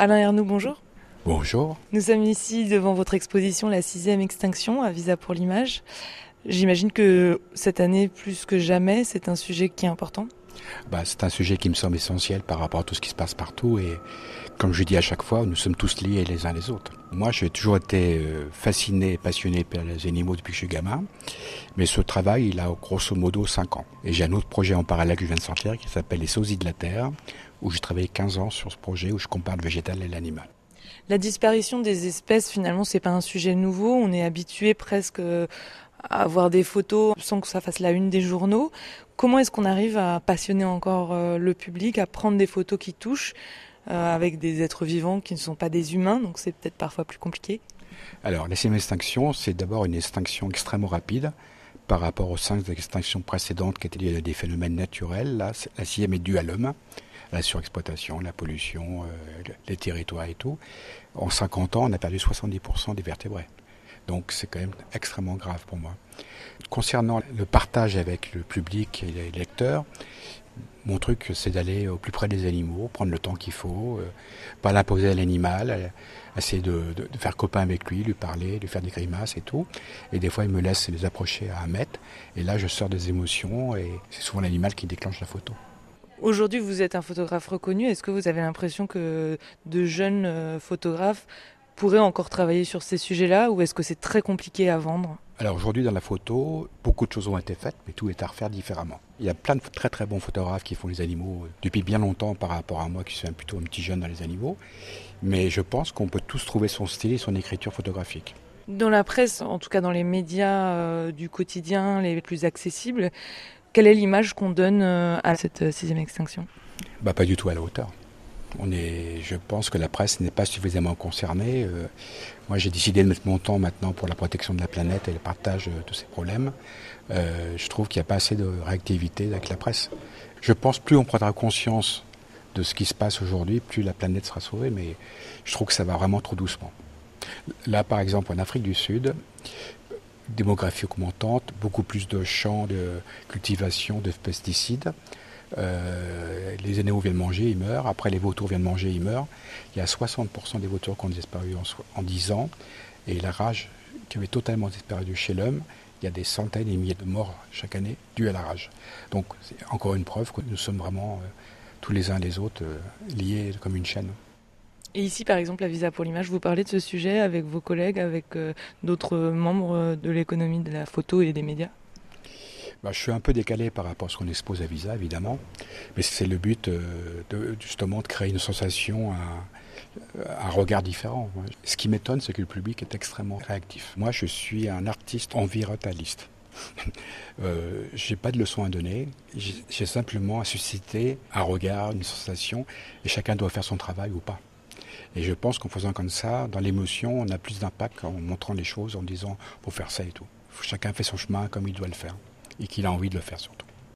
Alain Ernoux, bonjour. Bonjour. Nous sommes ici devant votre exposition La sixième extinction à Visa pour l'image. J'imagine que cette année, plus que jamais, c'est un sujet qui est important. Bah, c'est un sujet qui me semble essentiel par rapport à tout ce qui se passe partout et comme je dis à chaque fois, nous sommes tous liés les uns les autres. Moi, j'ai toujours été euh, fasciné, passionné par les animaux depuis que je suis gamin, mais ce travail, il a grosso modo 5 ans. Et j'ai un autre projet en parallèle que je viens de sortir qui s'appelle Les sosies de la Terre, où j'ai travaillé 15 ans sur ce projet où je compare le végétal et l'animal. La disparition des espèces, finalement, c'est pas un sujet nouveau. On est habitué presque à avoir des photos sans que ça fasse la une des journaux. Comment est-ce qu'on arrive à passionner encore euh, le public, à prendre des photos qui touchent euh, avec des êtres vivants qui ne sont pas des humains, donc c'est peut-être parfois plus compliqué? Alors, la sixième extinction, c'est d'abord une extinction extrêmement rapide par rapport aux cinq extinctions précédentes qui étaient liées à des phénomènes naturels. La sixième est due à l'homme, la surexploitation, la pollution, euh, les territoires et tout. En 50 ans, on a perdu 70% des vertébrés. Donc c'est quand même extrêmement grave pour moi. Concernant le partage avec le public et les lecteurs, mon truc, c'est d'aller au plus près des animaux, prendre le temps qu'il faut, euh, pas l'imposer à l'animal, essayer de, faire copain avec lui, lui parler, lui faire des grimaces et tout. Et des fois, il me laisse les approcher à un mètre. Et là, je sors des émotions et c'est souvent l'animal qui déclenche la photo. Aujourd'hui, vous êtes un photographe reconnu. Est-ce que vous avez l'impression que de jeunes euh, photographes pourraient encore travailler sur ces sujets-là ou est-ce que c'est très compliqué à vendre? Alors aujourd'hui dans la photo, beaucoup de choses ont été faites, mais tout est à refaire différemment. Il y a plein de très très bons photographes qui font les animaux euh, depuis bien longtemps par rapport à moi qui suis plutôt un petit jeune dans les animaux. Mais je pense qu'on peut tous trouver son style et son écriture photographique. Dans la presse, en tout cas dans les médias euh, du quotidien les plus accessibles, quelle est l'image qu'on donne euh, à cette sixième extinction? Bah, Pas du tout à la hauteur. On est, je pense que la presse n'est pas suffisamment concernée. Euh, moi, j'ai décidé de mettre mon temps maintenant pour la protection de la planète et le partage de ces problèmes. Euh, je trouve qu'il n'y a pas assez de réactivité avec la presse. Je pense plus on prendra conscience de ce qui se passe aujourd'hui, plus la planète sera sauvée, mais je trouve que ça va vraiment trop doucement. Là, par exemple, en Afrique du Sud, démographie augmentante, beaucoup plus de champs de cultivation de pesticides. Euh, les animaux viennent manger, ils meurent. Après, les vautours viennent manger, ils meurent. Il y a 60% des vautours qui ont disparu en, 10 ans. Et la rage qui avait totalement disparu chez l'homme, il y a des centaines et milliers de morts chaque année dues à la rage. Donc, c'est encore une preuve que nous sommes vraiment euh, tous les uns les autres euh, liés comme une chaîne. Et ici, par exemple, à Visa pour l'image, vous parlez de ce sujet avec vos collègues, avec d'autres membres de l'économie de la photo et des médias? Bah, je suis un peu décalé par rapport à ce qu'on expose à Visa, évidemment. Mais c'est le but euh, justement de créer une sensation, un, un regard différent. Ce qui m'étonne, c'est que le public est extrêmement réactif. Moi, je suis un artiste environnementaliste. euh, j'ai pas de leçon à donner, j'ai simplement à susciter un regard, une sensation, et chacun doit faire son travail ou pas. Et je pense qu'en faisant comme ça, dans l'émotion, on a plus d'impact en montrant les choses, en disant faut faire ça et tout. Chacun fait son chemin comme il doit le faire et qu'il a envie de le faire surtout.